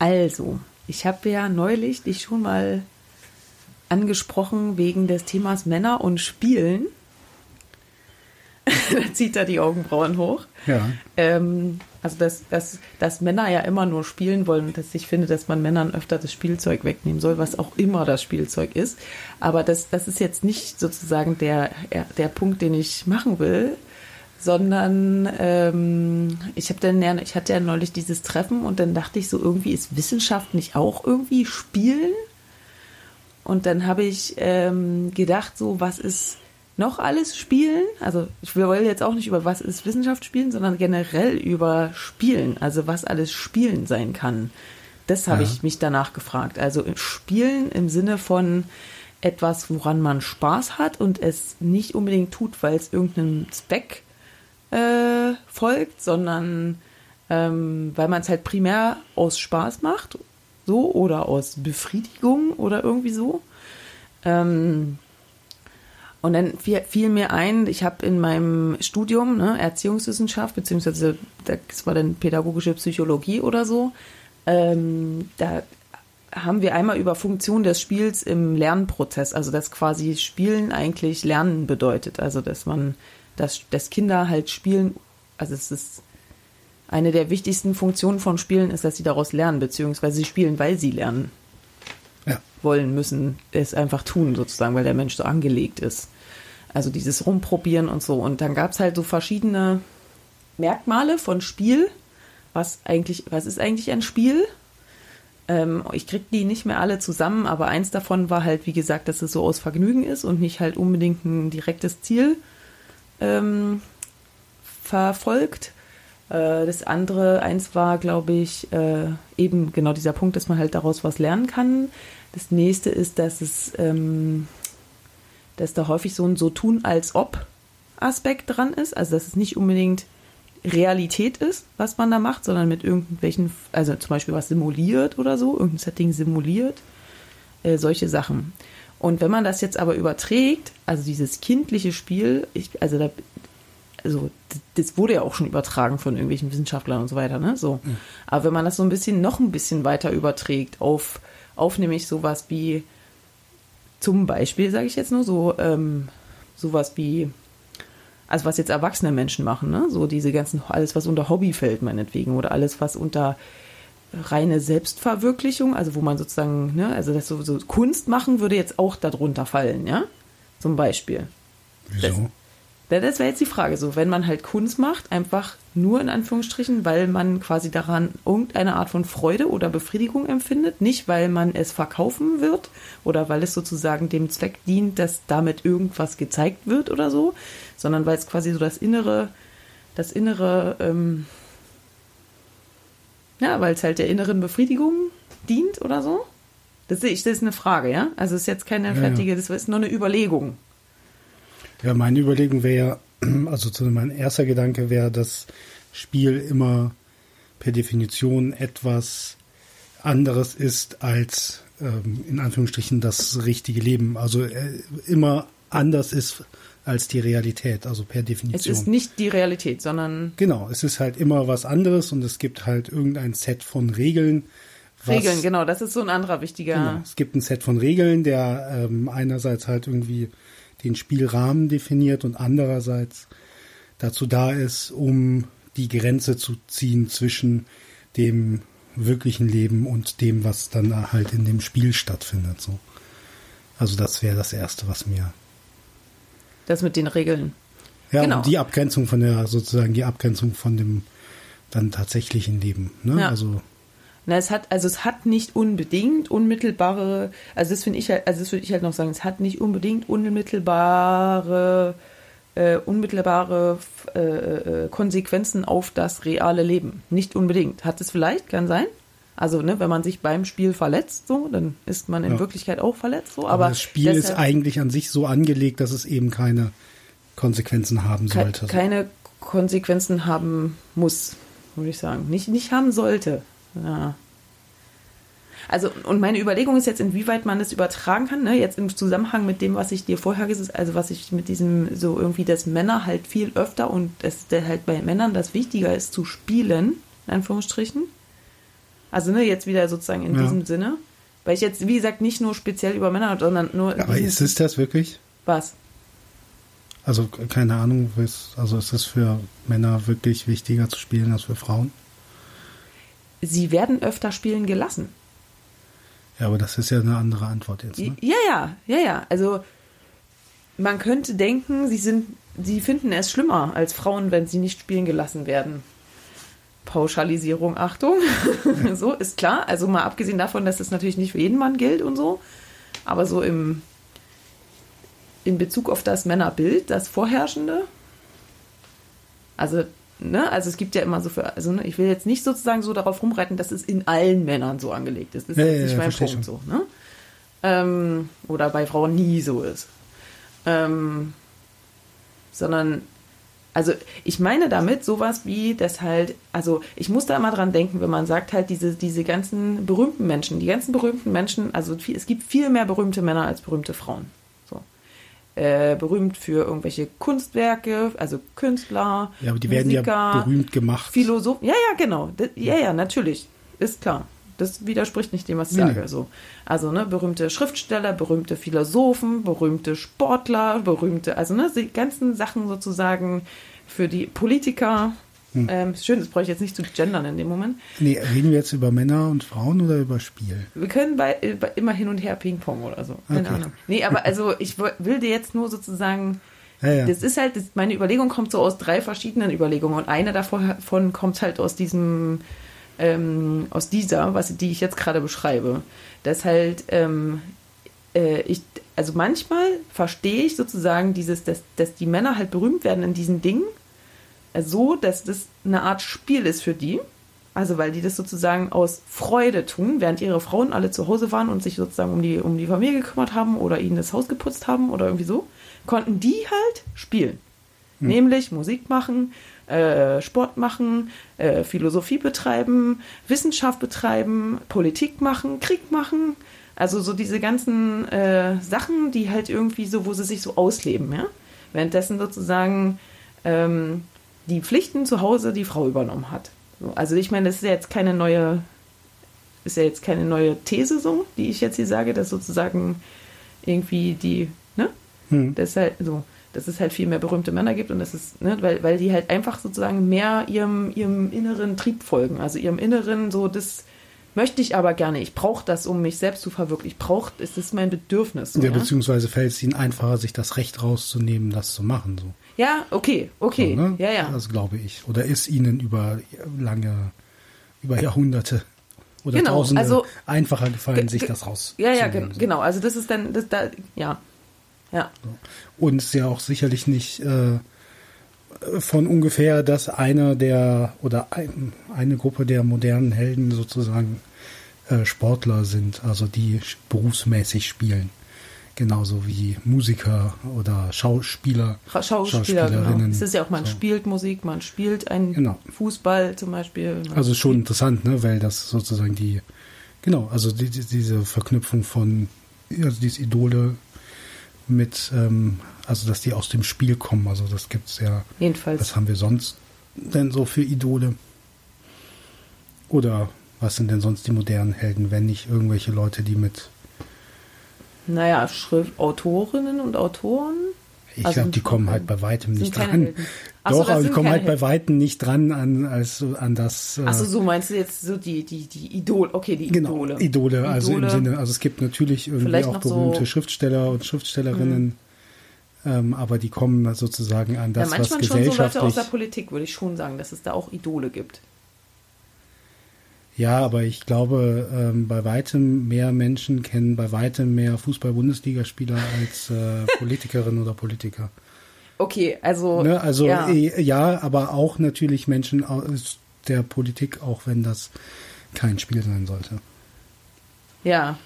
Also, ich habe ja neulich dich schon mal angesprochen wegen des Themas Männer und Spielen. da zieht er die Augenbrauen hoch. Ja. Ähm, also, dass, dass, dass Männer ja immer nur spielen wollen und dass ich finde, dass man Männern öfter das Spielzeug wegnehmen soll, was auch immer das Spielzeug ist. Aber das, das ist jetzt nicht sozusagen der, der Punkt, den ich machen will, sondern ähm, ich habe dann ja, ich hatte ja neulich dieses Treffen und dann dachte ich so irgendwie ist Wissenschaft nicht auch irgendwie Spielen? Und dann habe ich ähm, gedacht so was ist noch alles Spielen? Also ich will jetzt auch nicht über was ist Wissenschaft spielen sondern generell über Spielen also was alles Spielen sein kann. Das habe ja. ich mich danach gefragt. Also Spielen im Sinne von etwas woran man Spaß hat und es nicht unbedingt tut weil es irgendeinen Zweck äh, folgt, sondern ähm, weil man es halt primär aus Spaß macht, so oder aus Befriedigung oder irgendwie so. Ähm, und dann fiel, fiel, mir ein, ich habe in meinem Studium ne, Erziehungswissenschaft, beziehungsweise das war dann pädagogische Psychologie oder so, ähm, da haben wir einmal über Funktion des Spiels im Lernprozess, also dass quasi Spielen eigentlich Lernen bedeutet, also dass man dass, dass Kinder halt spielen, also es ist eine der wichtigsten Funktionen von Spielen ist, dass sie daraus lernen, beziehungsweise sie spielen, weil sie lernen ja. wollen, müssen es einfach tun, sozusagen, weil der Mensch so angelegt ist. Also dieses Rumprobieren und so. Und dann gab es halt so verschiedene Merkmale von Spiel. Was eigentlich, was ist eigentlich ein Spiel? Ähm, ich krieg die nicht mehr alle zusammen, aber eins davon war halt, wie gesagt, dass es so aus Vergnügen ist und nicht halt unbedingt ein direktes Ziel ähm, verfolgt. Äh, das andere, eins war, glaube ich, äh, eben genau dieser Punkt, dass man halt daraus was lernen kann. Das nächste ist, dass es, ähm, dass da häufig so ein so tun als ob Aspekt dran ist, also dass es nicht unbedingt Realität ist, was man da macht, sondern mit irgendwelchen, also zum Beispiel was simuliert oder so, irgendein Setting simuliert, äh, solche Sachen. Und wenn man das jetzt aber überträgt, also dieses kindliche Spiel, ich, also da, also das wurde ja auch schon übertragen von irgendwelchen Wissenschaftlern und so weiter, ne? So. Mhm. Aber wenn man das so ein bisschen, noch ein bisschen weiter überträgt auf, auf nämlich sowas wie, zum Beispiel, sage ich jetzt nur, so, ähm, sowas wie, also was jetzt erwachsene Menschen machen, ne? So diese ganzen, alles, was unter Hobby fällt, meinetwegen, oder alles, was unter reine Selbstverwirklichung, also wo man sozusagen, ne, also das so, so Kunst machen würde jetzt auch darunter fallen, ja? Zum Beispiel. Wieso? Das, das wäre jetzt die Frage, so, wenn man halt Kunst macht, einfach nur in Anführungsstrichen, weil man quasi daran irgendeine Art von Freude oder Befriedigung empfindet, nicht weil man es verkaufen wird oder weil es sozusagen dem Zweck dient, dass damit irgendwas gezeigt wird oder so, sondern weil es quasi so das innere, das innere, ähm, ja, weil es halt der inneren Befriedigung dient oder so? Das, das ist eine Frage, ja? Also es ist jetzt keine fertige, ja, ja. das ist nur eine Überlegung. Ja, meine Überlegung wäre also mein erster Gedanke wäre, dass Spiel immer per Definition etwas anderes ist als ähm, in Anführungsstrichen das richtige Leben. Also äh, immer anders ist als die Realität, also per Definition. Es ist nicht die Realität, sondern. Genau, es ist halt immer was anderes und es gibt halt irgendein Set von Regeln. Regeln, genau, das ist so ein anderer wichtiger. Genau, es gibt ein Set von Regeln, der ähm, einerseits halt irgendwie den Spielrahmen definiert und andererseits dazu da ist, um die Grenze zu ziehen zwischen dem wirklichen Leben und dem, was dann halt in dem Spiel stattfindet. So. Also das wäre das Erste, was mir das mit den Regeln. Ja, genau. und die Abgrenzung von der, sozusagen die Abgrenzung von dem dann tatsächlichen Leben. Ne? Ja. Also na, es hat, also es hat nicht unbedingt unmittelbare, also das finde ich halt, also das würde ich halt noch sagen, es hat nicht unbedingt unmittelbare, äh, unmittelbare äh, äh, Konsequenzen auf das reale Leben. Nicht unbedingt. Hat es vielleicht, kann sein. Also, ne, wenn man sich beim Spiel verletzt, so, dann ist man in ja. Wirklichkeit auch verletzt, so. Aber, aber das Spiel ist eigentlich an sich so angelegt, dass es eben keine Konsequenzen haben sollte. Keine Konsequenzen haben muss, würde ich sagen. Nicht, nicht haben sollte. Ja. Also, und meine Überlegung ist jetzt, inwieweit man das übertragen kann, ne? jetzt im Zusammenhang mit dem, was ich dir vorher gesagt habe, also was ich mit diesem, so irgendwie, dass Männer halt viel öfter und es halt bei Männern das wichtiger ist zu spielen, in Anführungsstrichen, Also ne, jetzt wieder sozusagen in Ja. diesem Sinne. Weil ich jetzt, wie gesagt, nicht nur speziell über Männer, sondern nur. Aber ist es das wirklich? was? Also keine Ahnung, also ist es für Männer wirklich wichtiger zu spielen als für Frauen? Sie werden öfter spielen gelassen. Ja, aber das ist ja eine andere Antwort jetzt. Ne? Ja, ja, ja, ja. Also man könnte denken, sie sind, sie finden es schlimmer als Frauen, wenn sie nicht spielen gelassen werden. Pauschalisierung, Achtung. so ist klar. Also mal abgesehen davon, dass es natürlich nicht für jeden Mann gilt und so, aber so im in Bezug auf das Männerbild, das vorherrschende. Also ne, also es gibt ja immer so für, also ne, ich will jetzt nicht sozusagen so darauf rumreiten, dass es in allen Männern so angelegt ist. Das ist Ja, jetzt nicht ja, mein Punkt so, ne? Ähm, oder bei Frauen nie so ist. Ähm, sondern, also ich meine damit sowas wie, dass halt, also ich muss da immer dran denken, wenn man sagt halt diese, diese ganzen berühmten Menschen, die ganzen berühmten Menschen, also viel, es gibt viel mehr berühmte Männer als berühmte Frauen. So. Äh, berühmt für irgendwelche Kunstwerke, also Künstler, Ja, aber die werden Musiker, ja berühmt gemacht. Philosoph. Ja, ja, genau. Ja, ja, natürlich. Ist klar. Das widerspricht nicht dem, was ich Nee, sage. So. Also, ne, berühmte Schriftsteller, berühmte Philosophen, berühmte Sportler, berühmte, also, ne, die ganzen Sachen sozusagen für die Politiker. Hm. Ähm, schön, das brauche ich jetzt nicht zu gendern in dem Moment. Nee, reden wir jetzt über Männer und Frauen oder über Spiel? Wir können bei, bei immer hin und her Ping-Pong oder so. Keine Okay. Ahnung. Nee, aber also, ich will dir jetzt nur sozusagen Ja, ja. Das ist halt, das, meine Überlegung kommt so aus drei verschiedenen Überlegungen und eine davon kommt halt aus diesem, ähm, aus dieser, was die ich jetzt gerade beschreibe. Dass halt, ähm, äh, ich, also manchmal verstehe ich sozusagen dieses, dass, dass die Männer halt berühmt werden in diesen Dingen, äh, so, dass das eine Art Spiel ist für die. Also weil die das sozusagen aus Freude tun, während ihre Frauen alle zu Hause waren und sich sozusagen um die, um die Familie gekümmert haben oder ihnen das Haus geputzt haben oder irgendwie so, konnten die halt spielen. Nämlich Musik machen, äh, Sport machen, äh, Philosophie betreiben, Wissenschaft betreiben, Politik machen, Krieg machen. Also so diese ganzen äh, Sachen, die halt irgendwie so, wo sie sich so ausleben, ja. Währenddessen sozusagen ähm, die Pflichten zu Hause die Frau übernommen hat. So, also ich meine, das ist ja jetzt keine neue, ist ja jetzt keine neue These so, die ich jetzt hier sage, dass sozusagen irgendwie die, ne? Hm. Das ist halt so, dass es halt viel mehr berühmte Männer gibt und das ist, ne, weil, weil die halt einfach sozusagen mehr ihrem, ihrem inneren Trieb folgen. Also ihrem inneren, so, das möchte ich aber gerne. Ich brauche das, um mich selbst zu verwirklichen. Ich brauche, es ist mein Bedürfnis. So, ja, ja? beziehungsweise fällt es ihnen einfacher, sich das Recht rauszunehmen, das zu machen. So. ja, okay, okay. So, ne? Ja, ja. Das glaube ich. Oder ist ihnen über lange, über Jahrhunderte oder Genau, Tausende also- einfacher gefallen, Ge- sich das raus. ja, ja, so. genau. Also das ist dann, das da, ja. Ja. Und es ist ja auch sicherlich nicht äh, von ungefähr, dass einer der oder ein, eine Gruppe der modernen Helden sozusagen äh, Sportler sind, also die berufsmäßig spielen. Genauso wie Musiker oder Schauspieler. Schauspieler, genau. Schauspielerinnen. Es ist ja auch, man So. spielt Musik, man spielt einen Genau. Fußball zum Beispiel. Also schon interessant, ne, weil das sozusagen die, genau, also die, die, diese Verknüpfung von, also diese Idole mit, ähm, also dass die aus dem Spiel kommen, also das gibt's ja, Jedenfalls. was haben wir sonst denn so für Idole? Oder was sind denn sonst die modernen Helden, wenn nicht irgendwelche Leute, die mit, Naja, Schrift, Autorinnen und Autoren. Ich Also glaube, die kommen halt bei weitem nicht dran. Ach so, Doch, das aber die kommen halt bei Helden. weitem nicht dran an, als, so- an das, äh, Achso, so meinst du jetzt so die, die, die Idol, okay, die Genau, Idole. Idole, also im Idole. Sinne, also es gibt natürlich irgendwie auch noch so- berühmte Schriftsteller und Schriftstellerinnen, ähm, aber die kommen sozusagen an Ja, das, was manchmal schon so Leute aus gesellschaftlich. der Politik, würde ich schon sagen, dass es da auch Idole gibt. Ja, aber ich glaube, ähm, bei weitem mehr Menschen kennen bei weitem mehr Fußball-Bundesligaspieler als äh, Politikerinnen oder Politiker. Okay, also. Ne? Also ja. eh, ja, aber auch natürlich Menschen aus der Politik, auch wenn das kein Spiel sein sollte. Ja.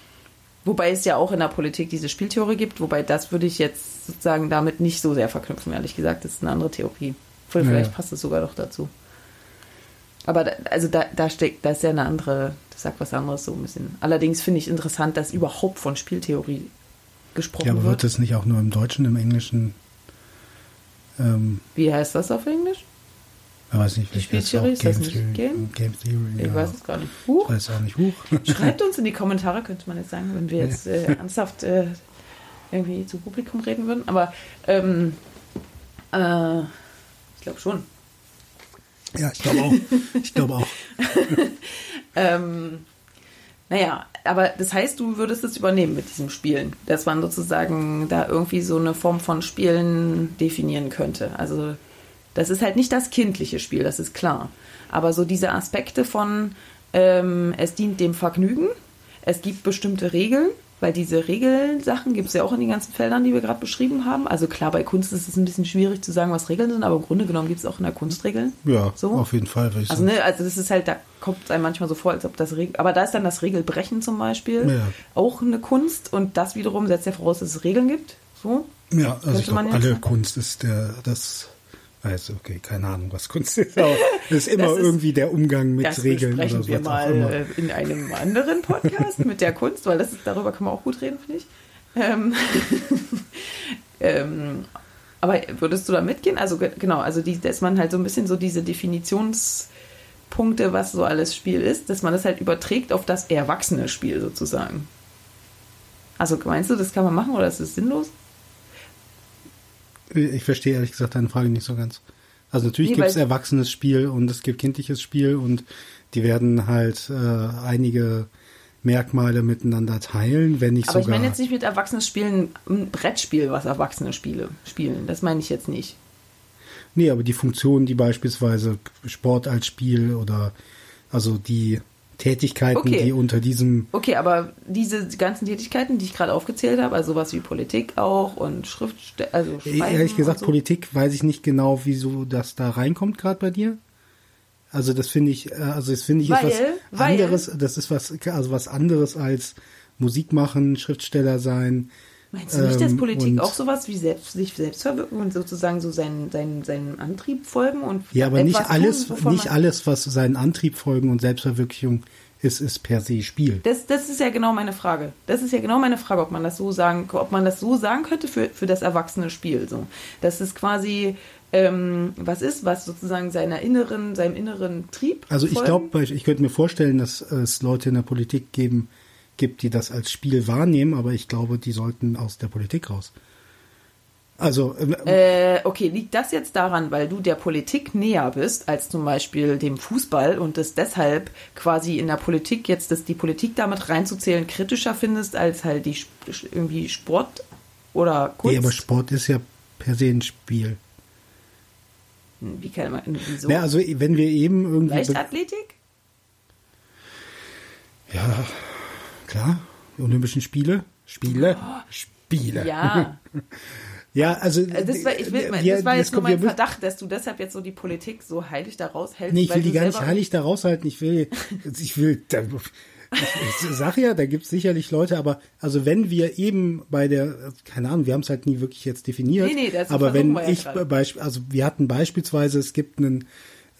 Wobei es ja auch in der Politik diese Spieltheorie gibt, wobei das würde ich jetzt sozusagen damit nicht so sehr verknüpfen, ehrlich gesagt. Das ist eine andere Theorie. Vielleicht ja. passt es sogar doch dazu. Aber da, also da, da steckt, da ist ja eine andere, das sagt was anderes so ein bisschen. Allerdings finde ich interessant, dass überhaupt von Spieltheorie gesprochen Ja, aber wird. wird es nicht auch nur im Deutschen, im Englischen? Ähm, Wie heißt das auf Englisch? Ich weiß nicht, vielleicht Spieltheorie, ist das nicht Game, Game? Game Theory. Ich ja. weiß es gar nicht. Ich Huch. weiß auch nicht. Huch. Schreibt uns in die Kommentare, könnte man jetzt sagen, wenn wir jetzt äh, ernsthaft äh, irgendwie zu Publikum reden würden. Aber ähm, äh, ich glaube schon. Ja, ich glaube auch. Ich glaube auch. Ähm, naja, aber das heißt, du würdest es übernehmen mit diesem Spielen, dass man sozusagen da irgendwie so eine Form von Spielen definieren könnte. Also das ist halt nicht das kindliche Spiel, das ist klar. Aber so diese Aspekte von, ähm, es dient dem Vergnügen, es gibt bestimmte Regeln, weil diese Regelsachen gibt es ja auch in den ganzen Feldern, die wir gerade beschrieben haben. Also klar, bei Kunst ist es ein bisschen schwierig zu sagen, was Regeln sind, aber im Grunde genommen gibt es auch in der Kunst Regeln. Ja, So? auf jeden Fall. Würde ich Also, ne, also das ist halt, da kommt es einem manchmal so vor, als ob das Regel, aber da ist dann das Regelbrechen zum Beispiel Ja. auch eine Kunst und das wiederum setzt ja voraus, dass es Regeln gibt. So. Ja, also Könnte ich glaube, alle. Kunst ist der, das, also okay, keine Ahnung, was Kunst ist, aber es ist immer ist- irgendwie der Umgang mit Regeln oder wir auch immer. mal äh, in einem anderen Podcast mit der Kunst, weil das ist, darüber kann man auch gut reden, finde ich. Ähm, ähm, aber würdest du da mitgehen? Also ge- genau, also die, dass man halt so ein bisschen so diese Definitionspunkte, was so alles Spiel ist, dass man das halt überträgt auf das erwachsene Spiel sozusagen. Also meinst du, das kann man machen oder ist es sinnlos? Ich verstehe ehrlich gesagt deine Frage nicht so ganz. Also natürlich Nee, gibt es erwachsenes Spiel und es gibt kindliches Spiel und die werden halt äh, einige Merkmale miteinander teilen, wenn nicht Aber ich sogar. meine jetzt nicht mit erwachsenes Spielen ein Brettspiel, was Erwachsene Spiele spielen. Das meine ich jetzt nicht. Nee, aber die Funktionen, die beispielsweise Sport als Spiel oder also die Tätigkeiten, Okay. die unter diesem Okay, aber diese ganzen Tätigkeiten, die ich gerade aufgezählt habe, also sowas wie Politik auch und Schrift, also Schreiben Ehrlich gesagt, so. Politik weiß ich nicht genau, wieso das da reinkommt gerade bei dir. Also das finde ich, äh, also das finde ich ist Weil- was weil- anderes. Das ist was, also was anderes als Musik machen, Schriftsteller sein. Meinst du nicht, dass ähm, Politik auch sowas wie selbst, sich selbst verwirklichen und sozusagen so seinen, seinen, seinen Antrieb folgen und Ja, aber nicht alles, tun, nicht alles, was seinen Antrieb folgen und Selbstverwirklichung ist, ist per se Spiel. Das, das ist ja genau meine Frage. Das ist ja genau meine Frage, ob man das so sagen, ob man das so sagen könnte für, für das erwachsene Spiel. So, dass es quasi ähm, was ist, was sozusagen seiner inneren, seinem inneren Trieb. Also ich glaube, ich könnte mir vorstellen, dass es Leute in der Politik geben, gibt, die das als Spiel wahrnehmen, aber ich glaube, die sollten aus der Politik raus. Also ähm, Äh, okay, liegt das jetzt daran, weil du der Politik näher bist als zum Beispiel dem Fußball und es deshalb quasi in der Politik jetzt, dass die Politik damit reinzuzählen kritischer findest als halt die irgendwie Sport oder Kunst? nee, aber Sport ist ja per se ein Spiel. Wie kann man, wieso? Ja, also wenn wir eben irgendwie Leichtathletik? Ja, klar. Die Olympischen Spiele. Spiele. Spiele. Oh. Ja, Ja, also. Äh, das war, ich will, das war jetzt es nur mein Verdacht, dass du deshalb jetzt so die Politik so heilig da raushältst. Nee, ich will die gar nicht heilig da raushalten. Ich will, ich will, ich, ich sag ja, da gibt's sicherlich Leute, aber also wenn wir eben bei der, keine Ahnung, wir haben es halt nie wirklich jetzt definiert, Nee, nee, das aber wenn ja ich gerade. beisp- also wir hatten beispielsweise, es gibt ein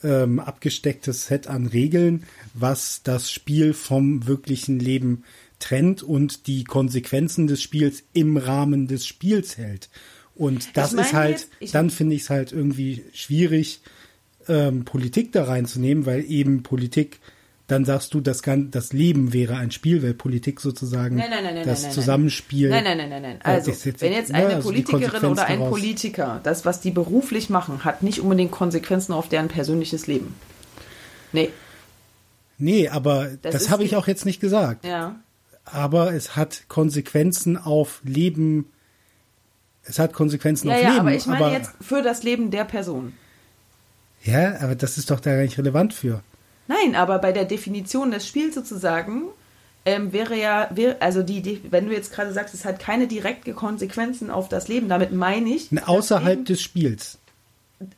ähm, abgestecktes Set an Regeln, was das Spiel vom wirklichen Leben trennt und die Konsequenzen des Spiels im Rahmen des Spiels hält. Und das ist halt, jetzt- dann finde ich es halt irgendwie schwierig, ähm, Politik da reinzunehmen, weil eben Politik, dann sagst du, das, kann, das Leben wäre ein Spiel, weil Politik sozusagen Nein, nein, nein, nein, das nein, nein. Zusammenspiel. Nein, nein, nein, nein, nein. Ja, Also, jetzt- wenn jetzt ja, eine also die Politikerin oder ein daraus. Politiker das, was die beruflich machen, hat nicht unbedingt Konsequenzen auf deren persönliches Leben. Nee, Nee, aber Das das, habe ich auch jetzt nicht gesagt. ja. Aber es hat Konsequenzen auf Leben. Es hat Konsequenzen Ja, auf ja, Leben. aber ich meine jetzt für das Leben der Person. Ja, aber das ist doch da gar nicht relevant für. Nein, aber bei der Definition des Spiels sozusagen ähm, wäre ja, wär, also die, die, wenn du jetzt gerade sagst, es hat keine direkten Konsequenzen auf das Leben, damit meine ich Außerhalb Leben des Spiels.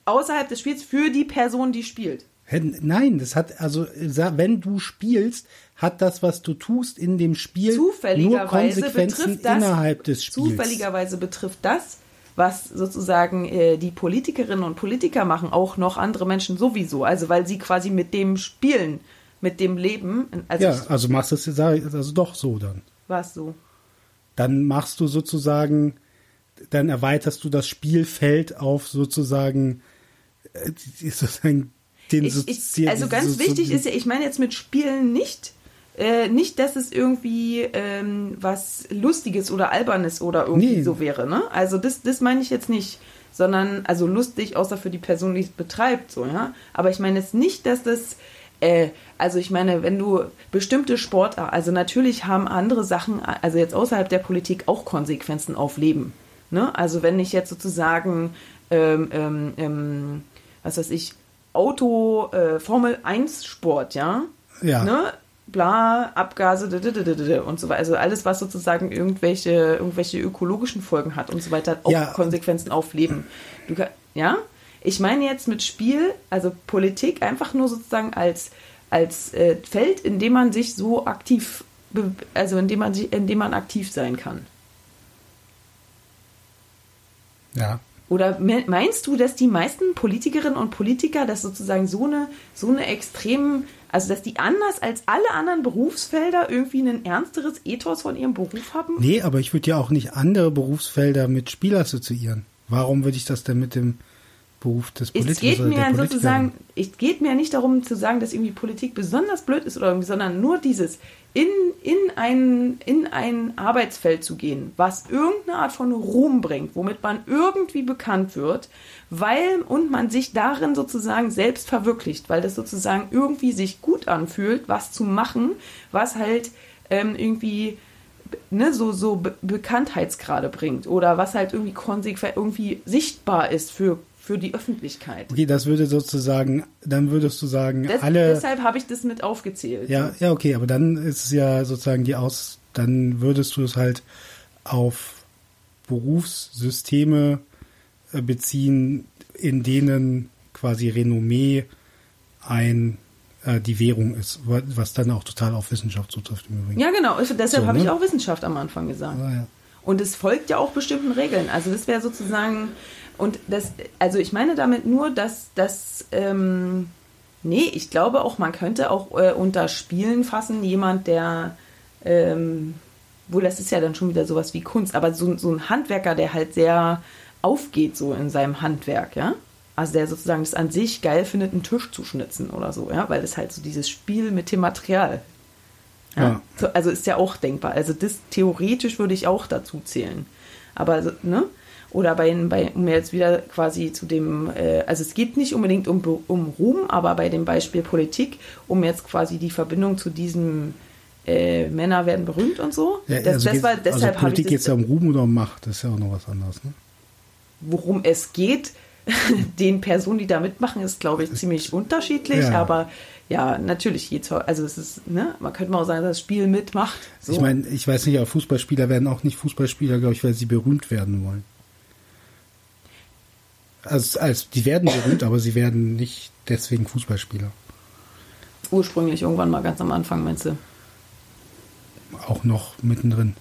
außerhalb des Spiels für die Person, die spielt. Nein, das hat, also, wenn du spielst, hat das, was du tust in dem Spiel, nur Konsequenzen das, innerhalb des Spiels. Zufälligerweise betrifft das, was sozusagen äh, die Politikerinnen und Politiker machen, auch noch andere Menschen sowieso. Also weil sie quasi mit dem spielen, mit dem Leben. Also Ja, also machst du es also doch so dann. war es so. Dann machst du sozusagen, dann erweiterst du das Spielfeld auf sozusagen, äh, sozusagen den ich, so, ich, Also ganz so, wichtig ist ja, ich meine jetzt mit Spielen nicht, äh, nicht, dass es irgendwie ähm, was Lustiges oder Albernes oder irgendwie Nee. so wäre, ne? Also das, das meine ich jetzt nicht, sondern also lustig, außer für die Person, die es betreibt, so, ja. Aber ich meine jetzt nicht, dass das, äh, also ich meine, wenn du bestimmte Sportarten, also natürlich haben andere Sachen, also jetzt außerhalb der Politik auch Konsequenzen auf Leben, ne? Also wenn ich jetzt sozusagen, ähm, ähm, ähm, was weiß ich, Auto, äh, Formel 1 Sport, ja, Ja. ne? bla, Abgase und so weiter. Also alles, was sozusagen irgendwelche, irgendwelche ökologischen Folgen hat und so weiter, hat auch Ja. Konsequenzen auf Leben. Du, ja? Ich meine jetzt mit Spiel, also Politik einfach nur sozusagen als, als äh, Feld, in dem man sich so aktiv, also in dem man sich, in dem man aktiv sein kann. Ja. Oder me- meinst du, dass die meisten Politikerinnen und Politiker das sozusagen so eine, so eine extremen, also dass die anders als alle anderen Berufsfelder irgendwie ein ernsteres Ethos von ihrem Beruf haben? Nee, aber ich würde ja auch nicht andere Berufsfelder mit Spiel assoziieren. Warum würde ich das denn mit dem Beruf des Es Politikers geht oder mir Politikerin? sozusagen, es geht mir nicht darum zu sagen, dass irgendwie Politik besonders blöd ist oder irgendwie, sondern nur dieses in, in, ein, in ein Arbeitsfeld zu gehen, was irgendeine Art von Ruhm bringt, womit man irgendwie bekannt wird, weil und man sich darin sozusagen selbst verwirklicht, weil das sozusagen irgendwie sich gut anfühlt, was zu machen, was halt ähm, irgendwie ne, so, so Be Bekanntheitsgrade bringt oder was halt irgendwie konsequent irgendwie sichtbar ist für, für die Öffentlichkeit. Okay, das würde sozusagen, dann würdest du sagen, Das, alle. deshalb habe ich das mit aufgezählt. Ja, ja, okay, aber dann ist es ja sozusagen die Aus, dann würdest du es halt auf Berufssysteme äh, beziehen, in denen quasi Renommee ein äh, die Währung ist, wa- was dann auch total auf Wissenschaft zutrifft im Übrigen. Ja, genau. Deshalb So, habe ich ne? auch Wissenschaft am Anfang gesagt. Ah, ja. Und es folgt ja auch bestimmten Regeln. Also das wäre sozusagen, und das, also ich meine damit nur, dass das, ähm, nee, ich glaube auch, man könnte auch äh, unter Spielen fassen, jemand, der, ähm, wohl das ist ja dann schon wieder sowas wie Kunst, aber so, so ein Handwerker, der halt sehr aufgeht so in seinem Handwerk, ja. Also der sozusagen das an sich geil findet, einen Tisch zu schnitzen oder so, ja, weil das halt so dieses Spiel mit dem Material ja. Ja. So, also ist ja auch denkbar. Also das theoretisch würde ich auch dazu zählen. Aber ne? Oder bei, bei um jetzt wieder quasi zu dem, äh, also es geht nicht unbedingt um, um Ruhm, aber bei dem Beispiel Politik, um jetzt quasi die Verbindung zu diesem äh, Männer werden berühmt und so. Ja, das, also das war, also deshalb habe Politik geht das, ja um Ruhm oder um Macht, das ist ja auch noch was anderes. Ne? worum es geht, den Personen, die da mitmachen, ist, glaube ich, ziemlich unterschiedlich, Ja. aber ja, natürlich geht's, also es ist, ne, man könnte mal auch sagen, dass das Spiel mitmacht. So. Ich meine, ich weiß nicht, aber Fußballspieler werden auch nicht Fußballspieler, glaube ich, weil sie berühmt werden wollen. Also, also die werden berühmt, aber sie werden nicht deswegen Fußballspieler. ursprünglich irgendwann mal ganz am Anfang, meinst du? Auch noch mittendrin.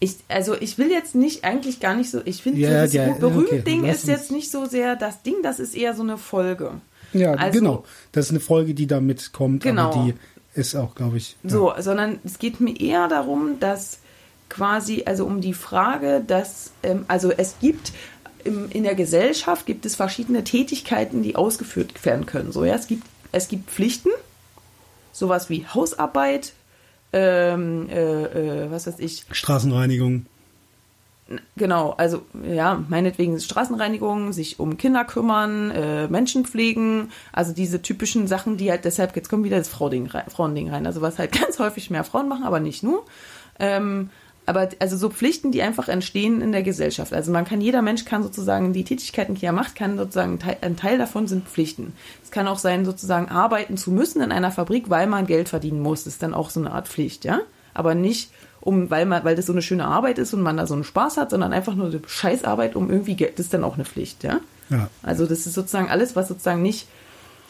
Ich, also ich will jetzt nicht, eigentlich gar nicht so, ich finde, Ja, dieses ja, berühmt okay, Ding lass ist jetzt nicht so sehr das Ding, das ist eher so eine Folge. Ja, Also- genau. Das ist eine Folge, die da mitkommt, Genau. aber die ist auch, glaube ich. ja. So, sondern es geht mir eher darum, dass quasi, also um die Frage, dass, ähm, also es gibt im, in der Gesellschaft gibt es verschiedene Tätigkeiten, die ausgeführt werden können. So, ja, es gibt, es gibt Pflichten, sowas wie Hausarbeit, ähm, äh, äh, was weiß ich, Straßenreinigung. Genau, also ja, meinetwegen Straßenreinigung, sich um Kinder kümmern, äh, Menschen pflegen, also diese typischen Sachen, die halt deshalb, jetzt kommt wieder das Frauending rein, Frauending rein, also was halt ganz häufig mehr Frauen machen, aber nicht nur. Ähm, aber also so Pflichten, die einfach entstehen in der Gesellschaft. Also man kann, jeder Mensch kann sozusagen die Tätigkeiten, die er macht, kann sozusagen ein Teil, davon sind Pflichten. Es kann auch sein, sozusagen arbeiten zu müssen in einer Fabrik, weil man Geld verdienen muss. Das ist dann auch so eine Art Pflicht, ja. Aber nicht um, weil man, weil das so eine schöne Arbeit ist und man da so einen Spaß hat, sondern einfach nur eine Scheißarbeit, um irgendwie Geld, das ist dann auch eine Pflicht, ja. Ja. Also das ist sozusagen alles, was sozusagen nicht,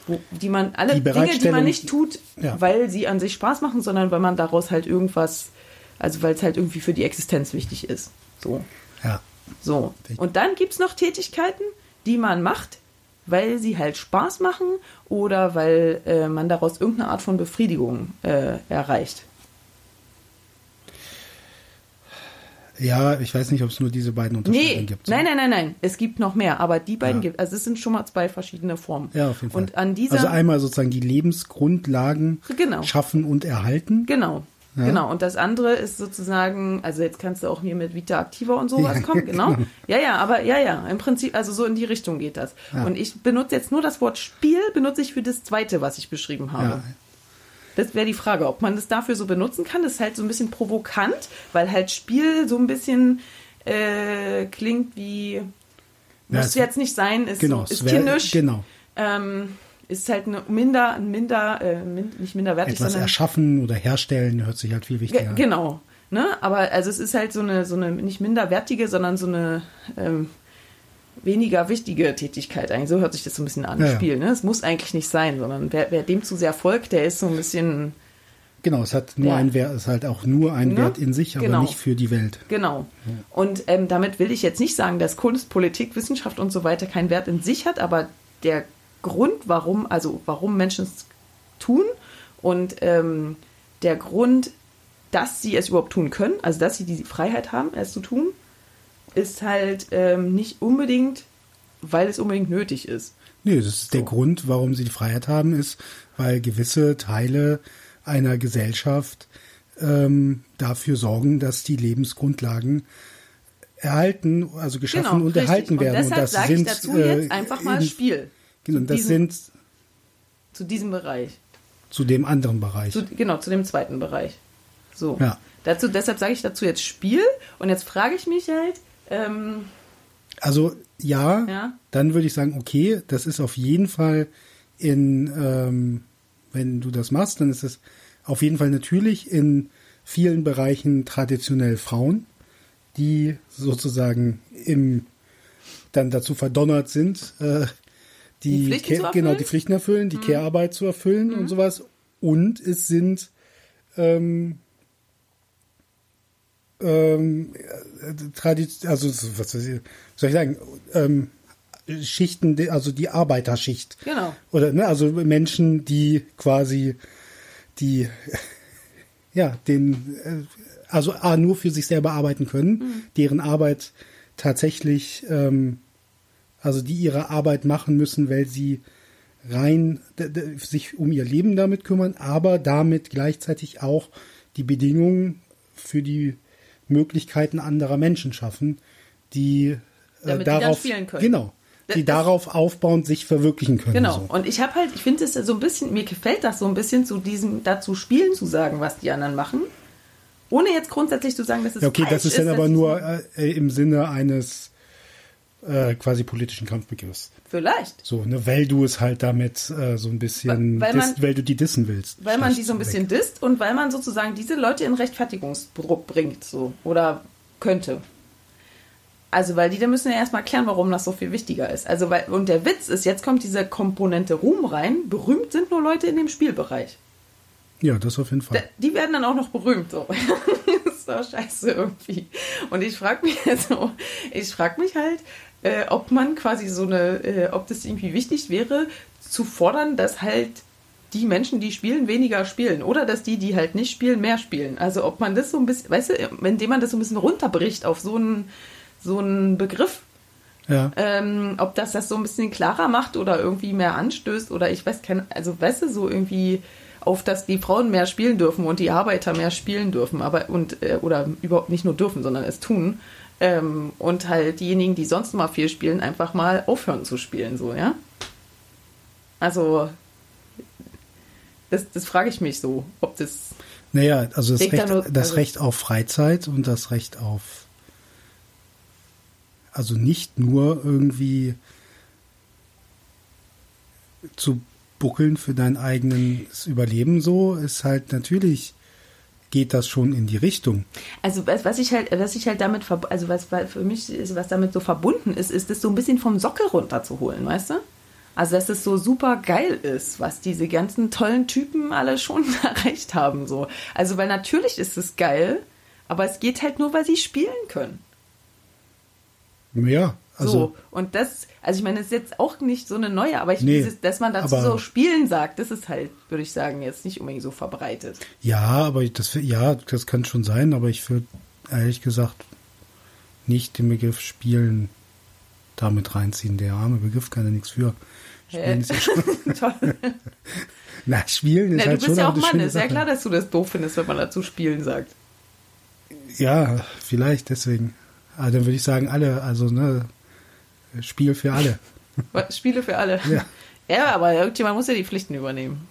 wo, die man, alle Die Dinge, die man nicht tut, Ja. weil sie an sich Spaß machen, sondern weil man daraus halt irgendwas, also weil es halt irgendwie für die Existenz wichtig ist. So. Ja. So. Und dann gibt's noch Tätigkeiten, die man macht, weil sie halt Spaß machen oder weil äh, man daraus irgendeine Art von Befriedigung äh, erreicht. Ja, ich weiß nicht, ob es nur diese beiden Unterscheidungen Nee, gibt. nein, nein, nein, nein. Es gibt noch mehr, aber die beiden Ja. gibt Also es sind schon mal zwei verschiedene Formen. Ja, auf jeden Fall. Und an dieser also einmal sozusagen die Lebensgrundlagen Genau. schaffen und erhalten. Genau. Ja. Genau, und das andere ist sozusagen, also jetzt kannst du auch hier mit Vita Activa und sowas Ja, kommen, genau. genau. Ja, ja, aber ja, ja, im Prinzip, also so in die Richtung geht das. Ja. Und ich benutze jetzt nur das Wort Spiel, benutze ich für das zweite, was ich beschrieben habe. Das wäre die Frage, ob man das dafür so benutzen kann. Das ist halt so ein bisschen provokant, weil halt Spiel so ein bisschen äh, klingt wie, muss es- jetzt nicht sein, ist, Genau, ist wär- kindisch. Genau. Ähm, ist halt eine minder, ein minder, äh, nicht minderwertig, Etwas sondern erschaffen oder herstellen hört sich halt viel Ge wichtiger an. Genau. Ne? Aber also es ist halt so eine, so eine nicht minderwertige, sondern so eine ähm, weniger wichtige Tätigkeit eigentlich. So hört sich das so ein bisschen an, Ja, ja. Spiel. Ne? Es muss eigentlich nicht sein, sondern wer, wer dem zu sehr folgt, der ist so ein bisschen, Genau, es hat nur Ja. einen Wert, es ist halt auch nur einen Ne? Wert in sich, aber Genau. nicht für die Welt. genau. Und ähm, damit will ich jetzt nicht sagen, dass Kunst, Politik, Wissenschaft und so weiter keinen Wert in sich hat, aber der Grund, warum, also warum Menschen es tun und ähm, der Grund, dass sie es überhaupt tun können, also dass sie die Freiheit haben, es zu tun, ist halt ähm, nicht unbedingt, weil es unbedingt nötig ist. Nee, das ist der Grund, warum sie die Freiheit haben, ist, weil gewisse Teile einer Gesellschaft ähm, dafür sorgen, dass die Lebensgrundlagen erhalten, also geschaffen Genau, und richtig. erhalten werden. Und deshalb das sage ich sind dazu äh, jetzt einfach mal Spiel. Genau, Zu das diesem- sind Zu diesem Bereich. zu dem anderen Bereich. Zu, genau, zu dem zweiten Bereich. So. Ja. Dazu, deshalb sage ich dazu jetzt Spiel. Und jetzt frage ich mich halt, ähm, Also ja, Ja. dann würde ich sagen, okay, das ist auf jeden Fall in, ähm, wenn du das machst, dann ist es auf jeden Fall natürlich in vielen Bereichen traditionell Frauen, die sozusagen im dann dazu verdonnert sind, äh, die, Die Pflichten Care-? Mhm. genau die Pflichten erfüllen, die Care-Arbeit zu erfüllen und sowas. Und es sind ähm, ähm, äh, also was soll ich sagen, ähm, Schichten, also die Arbeiterschicht. Genau. Oder ne, also Menschen, die quasi die ja, den äh, also A, nur für sich selber arbeiten können, Mhm. deren Arbeit tatsächlich ähm, also die ihre Arbeit machen müssen, weil sie rein sich um ihr Leben damit kümmern, aber damit gleichzeitig auch die Bedingungen für die Möglichkeiten anderer Menschen schaffen, die äh, Damit die dann darauf spielen können. genau, Das- die darauf aufbauend sich verwirklichen können. Genau. So. Und ich habe halt, ich finde es so ein bisschen, mir gefällt das so ein bisschen zu diesem, dazu spielen zu sagen, was die anderen machen. Ohne jetzt grundsätzlich zu sagen, dass es Ja, okay, das ist dann aber nur äh, im Sinne eines äh, quasi politischen Kampfbegriffs. Vielleicht. So, ne, weil du es halt damit äh, so ein bisschen, Weil- weil man- dis, weil du die dissen willst. Weil man die so ein weg. bisschen disst und weil man sozusagen diese Leute in Rechtfertigungsdruck bringt, so. Oder könnte. Also, weil die da müssen ja erstmal klären, warum das so viel wichtiger ist. Also, weil, und der Witz ist, jetzt kommt diese Komponente Ruhm rein. Berühmt sind nur Leute in dem Spielbereich. Ja, das auf jeden Da, Fall. die werden dann auch noch berühmt, so. das ist doch scheiße irgendwie. Und ich frage mich so, ich frage mich halt, äh, ob man quasi so eine, äh, ob das irgendwie wichtig wäre, zu fordern, dass halt die Menschen, die spielen, weniger spielen. Oder dass die, die halt nicht spielen, mehr spielen. Also ob man das so ein bisschen, weißt du, indem man das so ein bisschen runterbricht auf so einen, so einen Begriff, Ja. ähm, ob das das so ein bisschen klarer macht oder irgendwie mehr anstößt oder ich weiß kein, also weißt du, so irgendwie auf, dass die Frauen mehr spielen dürfen und die Arbeiter mehr spielen dürfen, aber und äh, oder überhaupt nicht nur dürfen, sondern es tun. Ähm, und halt diejenigen, die sonst mal viel spielen, einfach mal aufhören zu spielen, so, ja? Also, das, das frage ich mich so, ob das. Naja, also das, Recht, nur- das also- Recht auf Freizeit und das Recht auf, also nicht nur irgendwie zu buckeln für dein eigenes Überleben so, ist halt natürlich, geht das schon in die Richtung. Also was, was ich halt, was ich halt damit, verb- also was was für mich ist, was damit so verbunden ist, ist das so ein bisschen vom Sockel runterzuholen, weißt du? Also dass es so super geil ist, was diese ganzen tollen Typen alle schon erreicht haben, so. Also weil natürlich ist es geil, aber es geht halt nur, weil sie spielen können. Ja, also so. Und das, also ich meine, das ist jetzt auch nicht so eine neue, aber ich, Nee, dieses, dass man dazu aber- so spielen sagt, das ist halt, würde ich sagen, jetzt nicht unbedingt so verbreitet. ja, aber das ja, das kann schon sein, aber ich würde ehrlich gesagt nicht den Begriff Spielen damit reinziehen. Der arme Begriff kann ja nichts für. Spielen ist ja schon. Toll. Na, Spielen ist Na, halt du schon bist ja auch Mann, ist ja klar, dass du das doof findest, wenn man dazu Spielen sagt. Ja, vielleicht deswegen. Aber dann würde ich sagen, alle, also ne, Spiel für alle. Spiele für alle. Ja. Ja, aber irgendjemand muss ja die Pflichten übernehmen.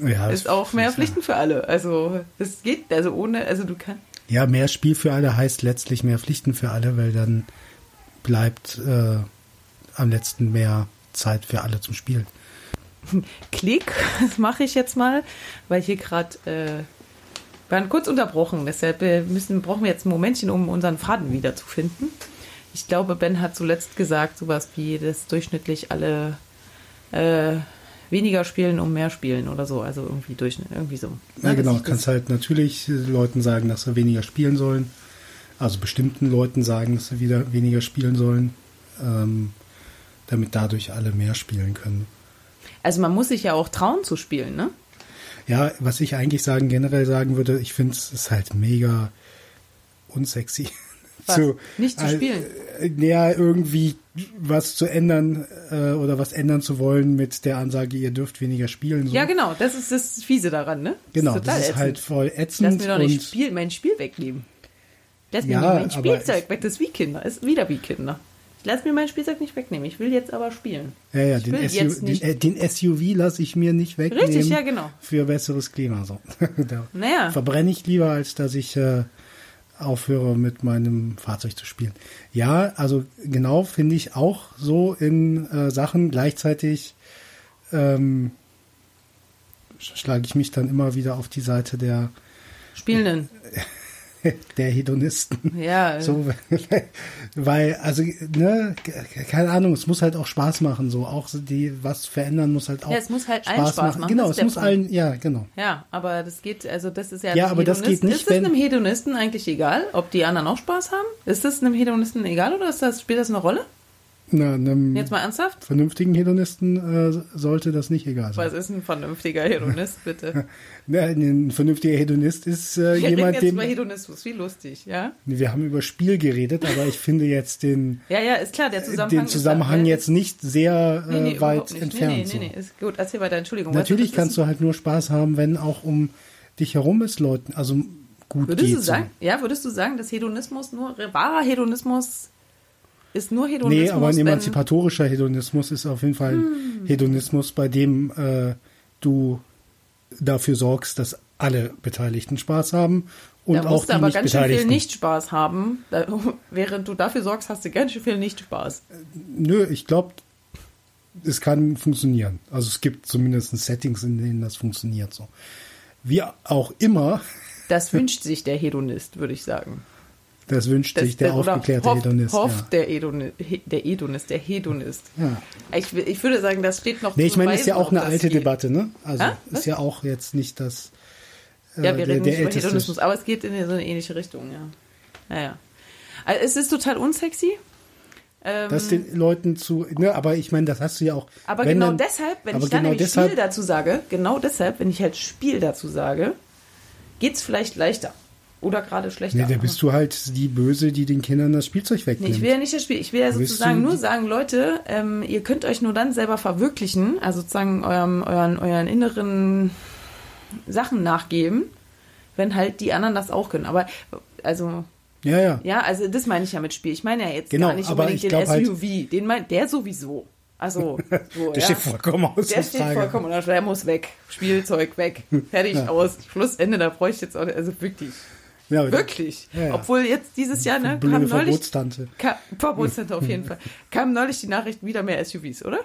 Ja, Ist auch mehr das- Pflichten für alle. Also, das geht, also ohne, also du kannst. Ja, mehr Spiel für alle heißt letztlich mehr Pflichten für alle, weil dann bleibt äh, am letzten mehr Zeit für alle zum Spielen. Klick, das mache ich jetzt mal, weil hier gerade äh, wir waren kurz unterbrochen. Deshalb äh, müssen, brauchen wir jetzt ein Momentchen, um unseren Faden wiederzufinden. Ich glaube, Ben hat zuletzt gesagt, sowas wie, dass durchschnittlich alle äh, weniger spielen, um mehr spielen oder so. Also irgendwie Durchschnitt, irgendwie so. Ja, Ne, genau. Kannst halt natürlich Leuten sagen, dass sie weniger spielen sollen. Also bestimmten Leuten sagen, dass sie wieder weniger spielen sollen, ähm, damit dadurch alle mehr spielen können. also man muss sich ja auch trauen zu spielen, ne? Ja, was ich eigentlich sagen, generell sagen würde, ich finde es ist halt mega unsexy. Was? Nicht zu äh, spielen? äh, Ja, irgendwie was zu ändern äh, oder was ändern zu wollen mit der Ansage, ihr dürft weniger spielen. So. Ja, genau. Das ist das Fiese daran, ne? genau, das ist, das ist ätzend. halt voll ätzend. Lass mir doch nicht Spiel, mein Spiel wegnehmen. Lass mir Ja, nicht mein Spielzeug ich- weg. Das ist wie Kinder. Ist wieder wie Kinder. Lass mir mein Spielzeug nicht wegnehmen. Ich will jetzt aber spielen. ja, ja, ich den, jetzt den, äh, den SUV lasse ich mir nicht wegnehmen. Richtig, ja, genau. Für besseres Klima. So. Naja. verbrenne ich lieber, als dass ich äh, aufhöre, mit meinem Fahrzeug zu spielen. Ja, also genau finde ich auch so in äh, Sachen. Gleichzeitig ähm, sch- schlage ich mich dann immer wieder auf die Seite der, Spielenden. der Hedonisten. Ja. So, weil, also, ne, keine Ahnung, es muss halt auch Spaß machen, so, auch die, was verändern muss halt auch. Ja, es muss halt allen Spaß machen, Genau, das es muss Punkt. allen, ja, genau. Ja, aber das geht, also das ist ja. Ja, aber das geht nicht, Ist wenn- einem Hedonisten eigentlich egal, ob die anderen auch Spaß haben? Ist das einem Hedonisten egal oder ist das, spielt das eine Rolle? Na, einem Jetzt mal ernsthaft? vernünftigen Hedonisten äh, sollte das nicht egal sein. Was ist ein vernünftiger Hedonist, bitte? Ja, ein vernünftiger Hedonist ist äh, Wir reden jemand, jetzt dem. über Hedonismus, wie lustig, ja? Wir haben über Spiel geredet, aber ich finde jetzt den, Ja, ja, ist klar, der Zusammenhang. den Zusammenhang da, jetzt nicht sehr äh, Nee, nee, weit nicht. entfernt. Nee, nee, nee, nee, ist gut. Erzähl weiter, Entschuldigung. Natürlich weißt kannst du halt nur Spaß haben, wenn auch um dich herum ist Leuten, also gut Würdest geht. du sagen, ja, würdest du sagen, dass Hedonismus nur, wahrer Hedonismus ist nur. Hedonismus? Nee, aber ein emanzipatorischer Hedonismus ist auf jeden Fall ein Hm. Hedonismus, bei dem äh, du dafür sorgst, dass alle Beteiligten Spaß haben und da auch musst die aber nicht ganz schön viel. Nicht-Spaß haben. Da, während du dafür sorgst, hast du ganz schön viel Nicht-Spaß. Nö, ich glaube, es kann funktionieren. Also es gibt zumindest Settings, in denen das funktioniert so. Wie auch immer, Das wünscht sich der Hedonist, würde ich sagen. Das wünscht Das, sich der oder aufgeklärte hofft, Hedonist. Hofft ja. der, Edoni, He- der Hedonist, der Hedonist. Ja. Ich, ich würde sagen, das steht noch Nee, ich meine, ist ja auch eine alte. Debatte, ne? Also Ah, ist ja auch jetzt nicht das. äh, Ja, wir der- reden der nicht über Hedonismus, aber es geht in so eine ähnliche Richtung, ja. Naja. Also es ist total unsexy. Ähm, Das den Leuten zu, ne, aber ich meine, das hast du ja auch. aber genau dann- deshalb, wenn ich dann genau nämlich Spiel dazu sage, genau deshalb, wenn ich halt Spiel dazu sage, geht's vielleicht leichter. Oder gerade schlechter. Nee, da bist du halt die Böse, die den Kindern das Spielzeug Nee, wegnimmt. ich will ja nicht das Spiel. Ich will ja sozusagen nur sagen, Leute, ähm, ihr könnt euch nur dann selber verwirklichen, also sozusagen eurem, euren, euren inneren Sachen nachgeben, wenn halt die anderen das auch können. Aber also ja, ja. Ja, also das meine ich ja mit Spiel. Ich meine ja jetzt Genau, gar nicht unbedingt den glaub halt- SUV. Den meint der sowieso. Also, so, Der ja. steht vollkommen außer Der steht Frage. vollkommen unter Der muss weg. Spielzeug weg. Fertig Ja. aus. Schlussende, da bräuchte ich jetzt auch also wirklich. Ja, Wirklich. Ja, ja. Obwohl jetzt dieses Jahr, ne, Blöde kam neulich, Verbotstante. kam, Verbotstante auf jeden Fall, kam neulich die Nachricht, wieder mehr SUVs, oder?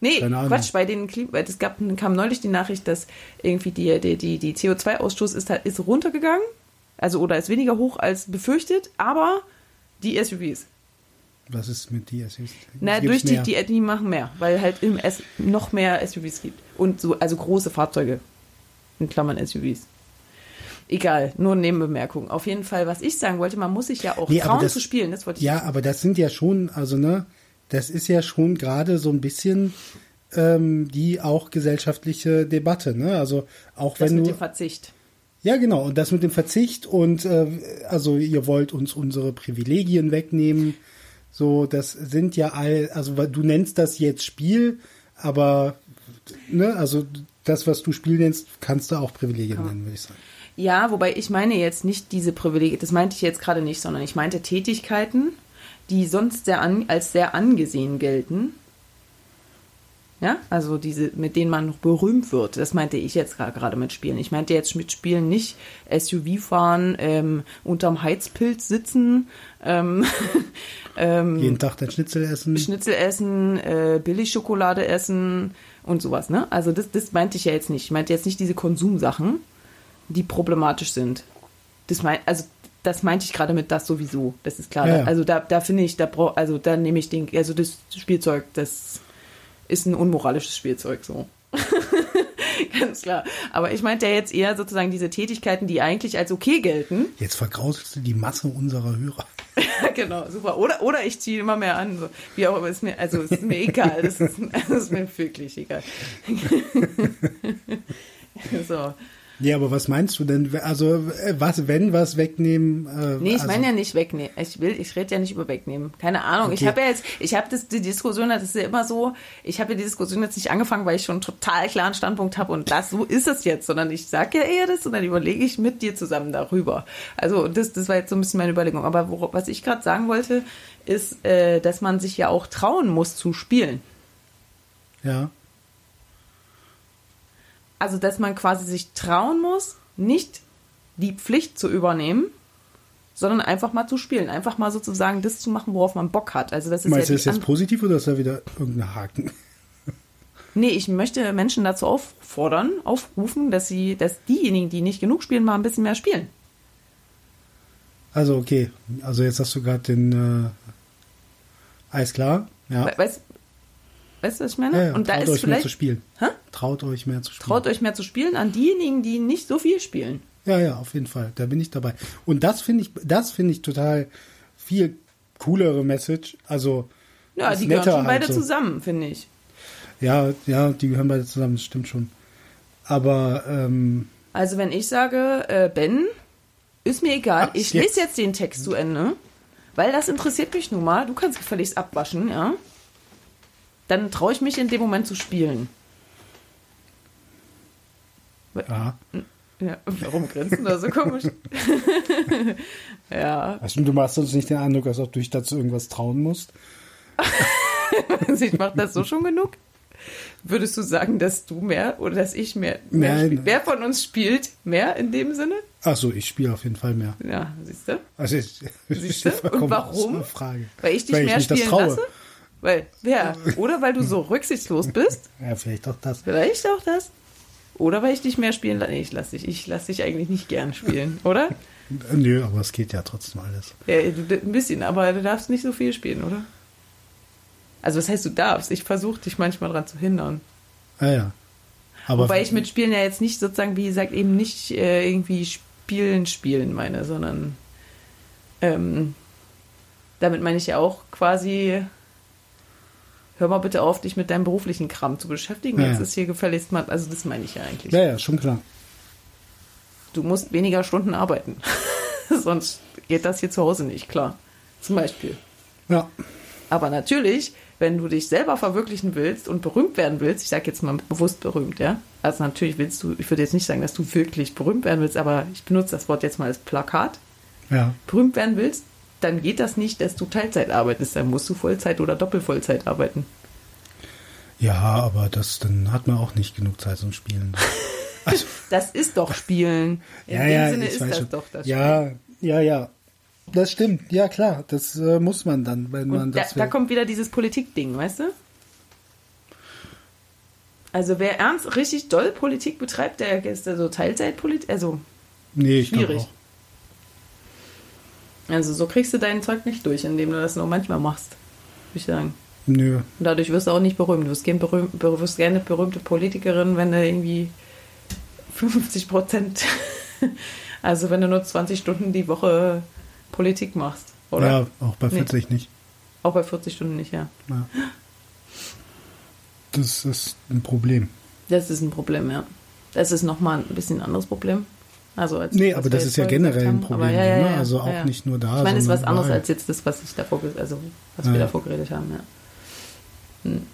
Nee. Quatsch, bei den Klima, es gab, kam neulich die Nachricht, dass irgendwie die, die, die, die CO2-Ausstoß ist, halt- ist runtergegangen, also oder ist weniger hoch als befürchtet, aber die SUVs. Was ist mit die SUVs? Na, Gibt's durch die, die, die machen mehr, weil halt im S noch mehr SUVs gibt. Und so, also große Fahrzeuge. In Klammern SUVs. Egal, nur Nebenbemerkung. Auf jeden Fall, was ich sagen wollte, man muss sich ja auch Nee, trauen das- zu spielen. Das wollte ich Ja, aber das sind ja schon, also ne, das ist ja schon gerade so ein bisschen ähm, die auch gesellschaftliche Debatte, ne? Also auch das wenn mit du dem Verzicht. Ja, genau. Und das mit dem Verzicht und äh, also ihr wollt uns unsere Privilegien wegnehmen. So, das sind ja all, also du nennst das jetzt Spiel, aber ne, also das, was du Spiel nennst, kannst du auch Privilegien ja. nennen, würde ich sagen. Ja, wobei ich meine jetzt nicht diese Privilegien, das meinte ich jetzt gerade nicht, sondern ich meinte Tätigkeiten, die sonst sehr an, als sehr angesehen gelten. Ja, also diese, mit denen man noch berühmt wird. Das meinte ich jetzt gerade mit Spielen. Ich meinte jetzt mit Spielen nicht SUV fahren, ähm, unterm Heizpilz sitzen, ähm, ähm, jeden Tag dein Schnitzel essen. Schnitzel essen, äh, Billigschokolade essen und sowas. Ne? Also das, das meinte ich ja jetzt nicht. Ich meinte jetzt nicht diese Konsumsachen, die problematisch sind. Das mein, also das meinte ich gerade mit das sowieso. Das ist klar. Ja. Also da, da finde ich, da brauch, also da nehme ich den, also das Spielzeug, das ist ein unmoralisches Spielzeug so. Ganz klar. Aber ich meinte ja jetzt eher sozusagen diese Tätigkeiten, die eigentlich als okay gelten. Jetzt vergrauselst du die Masse unserer Hörer. genau, super. Oder, oder ich ziehe immer mehr an. So. Wie auch immer, ist mir, also ist mir egal. Das ist, das ist mir wirklich egal. so. Ja, aber was meinst du denn? Also, äh, was, wenn was wegnehmen? Äh, nee, ich also meine ja nicht wegnehmen. Ich will, ich rede ja nicht über wegnehmen. Keine Ahnung. Okay. Ich habe ja jetzt, ich habe das, die Diskussion, das ist ja immer so, ich habe ja die Diskussion jetzt nicht angefangen, weil ich schon einen total klaren Standpunkt habe und das, so ist es jetzt, sondern ich sage ja eher das und dann überlege ich mit dir zusammen darüber. Also, das, das war jetzt so ein bisschen meine Überlegung. Aber wo, was ich gerade sagen wollte, ist, äh, dass man sich ja auch trauen muss zu spielen. Ja. Also, dass man quasi sich trauen muss, nicht die Pflicht zu übernehmen, sondern einfach mal zu spielen. Einfach mal sozusagen das zu machen, worauf man Bock hat. Also das ist Meinst ja du das jetzt positiv oder ist da wieder irgendein Haken? Nee, ich möchte Menschen dazu auffordern, aufrufen, dass sie, dass diejenigen, die nicht genug spielen, mal ein bisschen mehr spielen. Also okay, also jetzt hast du gerade den äh, alles klar, ja. Weißt, Weißt du, was ich meine? Ja, ja. Und da Traut ist euch vielleicht, mehr zu spielen. Hä? Traut euch mehr zu spielen. Traut euch mehr zu spielen an diejenigen, die nicht so viel spielen. Ja, ja, auf jeden Fall. Da bin ich dabei. Und das finde ich, das finde ich total viel coolere Message. Also ja, die gehören schon halt beide so. zusammen, finde ich. Ja, ja, die gehören beide zusammen. Das stimmt schon. Aber ähm, also wenn ich sage, äh, Ben, ist mir egal. Ach, ich lese jetzt den Text zu Ende, weil das interessiert mich nun mal. Du kannst gefälligst abwaschen, ja dann traue ich mich in dem Moment zu spielen. Ja. Ja, warum grinsen da so komisch? ja. Also, du machst uns nicht den Eindruck, als ob du dich dazu irgendwas trauen musst. ich mache das so schon genug. Würdest du sagen, dass du mehr oder dass ich mehr, mehr Nein. Wer von uns spielt mehr in dem Sinne? Achso, ich spiele auf jeden Fall mehr. Ja, siehst du? Also ich, siehst du? Und warum? Weil ich dich Weil mehr ich spielen lasse? Weil, wer? Oder weil du so rücksichtslos bist? Ja, vielleicht auch das. Vielleicht auch das. Oder weil ich dich mehr spielen lasse. Nee, ich lasse dich, ich lasse dich eigentlich nicht gern spielen, oder? Nö, aber es geht ja trotzdem alles. Ja, ein bisschen, aber du darfst nicht so viel spielen, oder? Also, was heißt, du darfst? Ich versuche dich manchmal daran zu hindern. Ja, ja. Aber Wobei ich mit Spielen ja jetzt nicht sozusagen, wie gesagt, eben nicht äh, irgendwie spielen, spielen meine, sondern ähm, damit meine ich ja auch quasi hör mal bitte auf, dich mit deinem beruflichen Kram zu beschäftigen. Ja, Jetzt ist hier gefälligst mal, also das meine ich ja eigentlich. Ja, ja, schon klar. Du musst weniger Stunden arbeiten. Sonst geht das hier zu Hause nicht, klar. Zum Beispiel. Ja. Aber natürlich, wenn du dich selber verwirklichen willst und berühmt werden willst, ich sage jetzt mal bewusst berühmt, ja. Also natürlich willst du, ich würde jetzt nicht sagen, dass du wirklich berühmt werden willst, aber ich benutze das Wort jetzt mal als Plakat. Ja. Berühmt werden willst, dann geht das nicht, dass du Teilzeit arbeitest. Dann musst du Vollzeit oder Doppelvollzeit arbeiten. Ja, aber das, dann hat man auch nicht genug Zeit zum Spielen. Also, das ist doch Spielen. In ja, dem ja, Sinne ist das schon. doch das ja, Spiel. Ja, ja, Das stimmt. Ja, klar. Das äh, muss man dann, wenn Und man das. Da, da kommt wieder dieses Politikding, weißt du? Also wer ernst richtig doll Politik betreibt, der ist da so Teilzeitpolitik, also nee, ich schwierig. Auch. Also so kriegst du dein Zeug nicht durch, indem du das nur manchmal machst, würde ich sagen. Nö. Und dadurch wirst du auch nicht berühmt. Du wirst, gern berühmt, wirst gerne berühmte Politikerin, wenn du irgendwie 50 Prozent, also wenn du nur 20 Stunden die Woche Politik machst, oder? Ja, auch bei 40 nee. nicht. Auch bei 40 Stunden nicht, ja. ja. Das ist ein Problem. Das ist ein Problem, ja. Das ist nochmal ein bisschen ein anderes Problem. Also als, Nee, als aber das ist ja generell ein. Problem. Aber ja, ja, ne? also auch nicht nur da. Ich meine, es ist was anderes überall. als jetzt das, was ich davor, also was wir davor geredet haben, ja. Hm.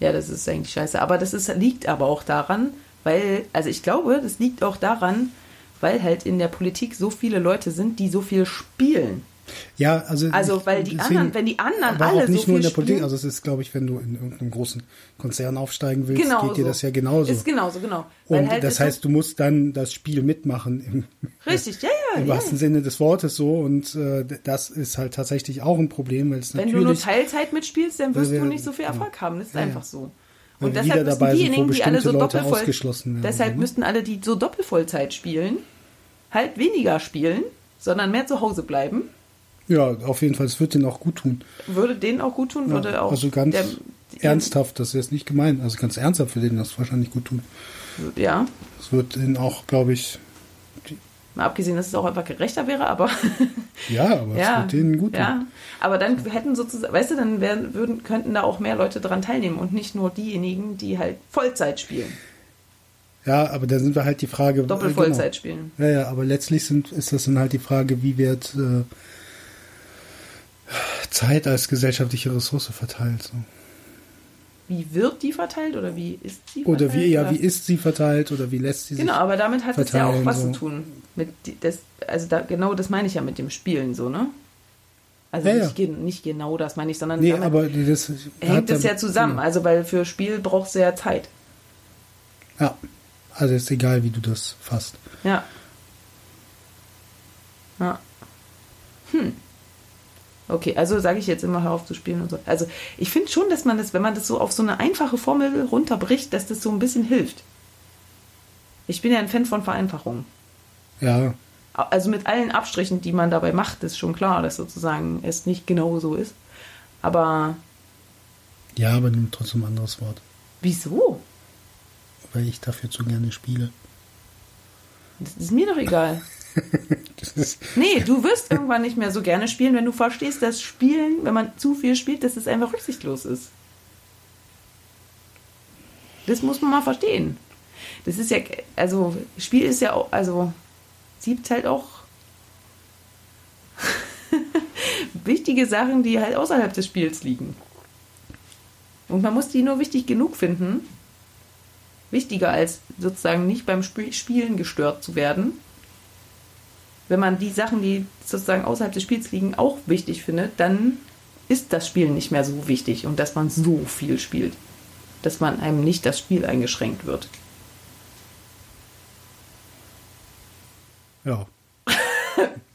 Ja, das ist eigentlich scheiße. Aber das ist, liegt aber auch daran, weil, also ich glaube, das liegt auch daran, weil halt in der Politik so viele Leute sind, die so viel spielen. Ja, also, Also, weil die deswegen- anderen, wenn die anderen alle auch nicht so nur viel in der Politik. spielen, Also es ist, glaube ich, wenn du in irgendeinem großen Konzern aufsteigen willst, Genau geht dir so. das ja genauso. ist genauso, genau. Und halt das heißt, du musst dann das Spiel mitmachen im, richtig, ja, ja, im ja. wahrsten Sinne des Wortes so. Und äh, das ist halt tatsächlich auch ein Problem, weil es Wenn du nur natürlich Teilzeit mitspielst, dann wirst wir- du nicht so viel Erfolg haben. Das ist Ja, ja. einfach so. Und deshalb müssen diejenigen, die alle so doppelvoll, ausgeschlossen werden, deshalb ne? müssten alle, die so doppelvollzeit spielen, halt weniger spielen, sondern mehr zu Hause bleiben. Ja, auf jeden Fall, es wird denen auch gut tun. Würde denen auch gut tun, würde Ja, auch also ganz der, ernsthaft, das ist jetzt nicht gemeint, also ganz ernsthaft für denen das wahrscheinlich gut tun. Ja, Es wird ihnen auch, glaube ich, mal abgesehen, dass es auch einfach gerechter wäre, aber ja, aber es ja, wird denen gut tun. ja. Aber dann hätten sozusagen, weißt du, dann wären, würden, könnten da auch mehr Leute dran teilnehmen und nicht nur diejenigen, die halt Vollzeit spielen, Ja, aber da sind wir halt die Frage. Doppelvollzeit spielen. Genau. Ja, ja, aber letztlich sind, ist das dann halt die Frage, wie wird äh, Zeit als gesellschaftliche Ressource verteilt. So. Wie wird die verteilt oder wie ist sie verteilt? Oder wie, ja, oder? wie ist sie verteilt oder wie lässt sie sich. Genau, aber damit hat es ja auch was so. zu tun. Mit das, also da, genau das meine ich ja mit dem Spielen so, ne? Also Ja, ja. nicht, gen- nicht genau das meine ich, sondern Nee, aber das hängt es ja zusammen. Also weil für Spiel brauchst du ja Zeit. Ja, also ist egal, wie du das fasst. Ja. Ja. Hm. Okay, also sage ich jetzt immer, hör auf zu spielen und so. Also ich finde schon, dass man das, wenn man das so auf so eine einfache Formel runterbricht, dass das so ein bisschen hilft. Ich bin ja ein Fan von Vereinfachung. Ja, Also mit allen Abstrichen, die man dabei macht, ist schon klar, dass sozusagen es nicht genau so ist. Aber ja, aber nimm trotzdem ein anderes Wort. wieso? Weil ich dafür zu gerne spiele. Das ist mir doch egal. Nee, du wirst irgendwann nicht mehr so gerne spielen, wenn du verstehst, dass Spielen, wenn man zu viel spielt, dass es einfach rücksichtslos ist. Das muss man mal verstehen. Das ist ja, also, Spiel ist ja auch, also, sieht halt auch wichtige Sachen, die halt außerhalb des Spiels liegen. Und man muss die nur wichtig genug finden, wichtiger als sozusagen nicht beim Sp Spielen gestört zu werden wenn man die Sachen, die sozusagen außerhalb des Spiels liegen, auch wichtig findet, dann ist das Spielen nicht mehr so wichtig und dass man so viel spielt, dass man einem nicht das Spiel eingeschränkt wird. ja.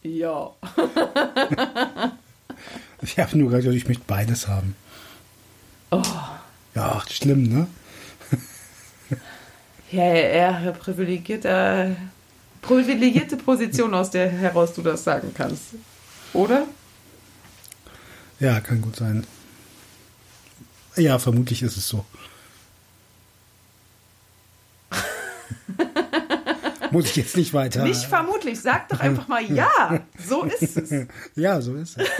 Ja. Ich habe nur gesagt, ich möchte beides haben. Oh. Ja, schlimm, ne? Ja, ja, ja, privilegierter, privilegierte Position, aus der heraus du das sagen kannst. Oder? Ja, kann gut sein. Ja, vermutlich ist es so. Muss ich jetzt nicht weiter. Nicht vermutlich, sag doch einfach mal ja. So ist es. Ja, so ist es.